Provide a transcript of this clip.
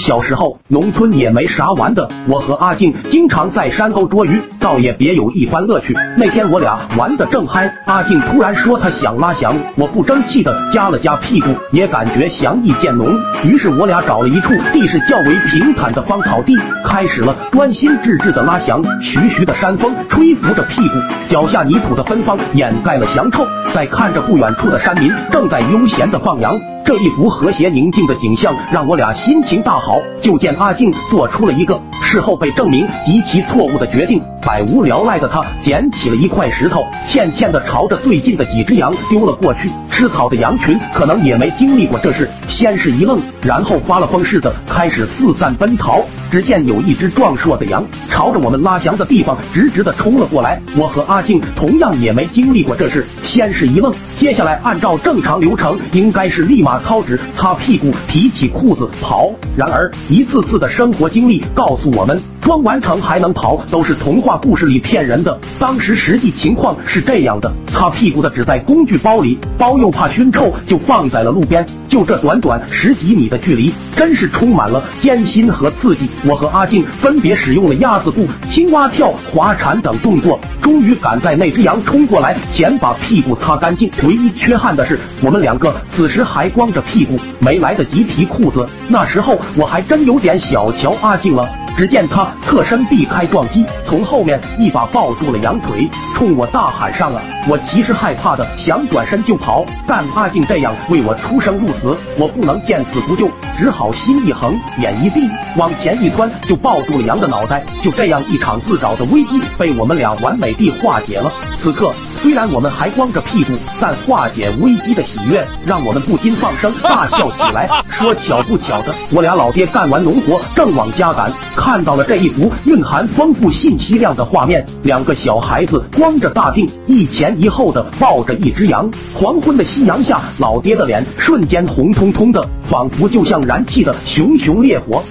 小时候，农村也没啥玩的，我和阿静经常在山沟捉鱼，倒也别有一番乐趣。那天我俩玩的正嗨，阿静突然说她想拉翔，我不争气的夹了夹屁股，也感觉翔意渐浓。于是我俩找了一处地势较为平坦的芳草地，开始了专心致志的拉翔。徐徐的山风吹拂着屁股，脚下泥土的芬芳掩盖了翔臭。在看着不远处的山民正在悠闲的放羊。这一幅和谐宁静的景象让我俩心情大好。就见阿静做出了一个事后被证明极其错误的决定，百无聊赖的他捡起了一块石头，欠欠的朝着最近的几只羊丢了过去。吃草的羊群可能也没经历过这事，先是一愣，然后发了疯似的开始四散奔逃。只见有一只壮硕的羊朝着我们拉翔的地方直直的冲了过来。我和阿静同样也没经历过这事，先是一愣，接下来按照正常流程应该是立马操纸、擦屁股、提起裤子跑。然而一次次的生活经历告诉我们。装完成还能跑，都是童话故事里骗人的。当时实际情况是这样的：擦屁股的只在工具包里，包又怕熏臭，就放在了路边。就这短短十几米的距离，真是充满了艰辛和刺激。我和阿静分别使用了鸭子步、青蛙跳、滑铲等动作，终于赶在那只羊冲过来前把屁股擦干净。唯一缺憾的是，我们两个此时还光着屁股，没来得及提裤子。那时候我还真有点小瞧阿静了。只见他侧身避开撞击，从后面一把抱住了羊腿，冲我大喊上了。我其实害怕的想转身就跑，但阿静这样为我出生入死，我不能见死不救，只好心一横，眼一闭，往前一钻，就抱住了羊的脑袋。就这样，一场自找的危机被我们俩完美地化解了。此刻。虽然我们还光着屁股，但化解危机的喜悦让我们不禁放声大笑起来。说巧不巧的，我俩老爹干完农活正往家赶，看到了这一幅蕴含丰富信息量的画面：两个小孩子光着大腚，一前一后的抱着一只羊。黄昏的夕阳下，老爹的脸瞬间红彤彤的，仿佛就像燃起的熊熊烈火。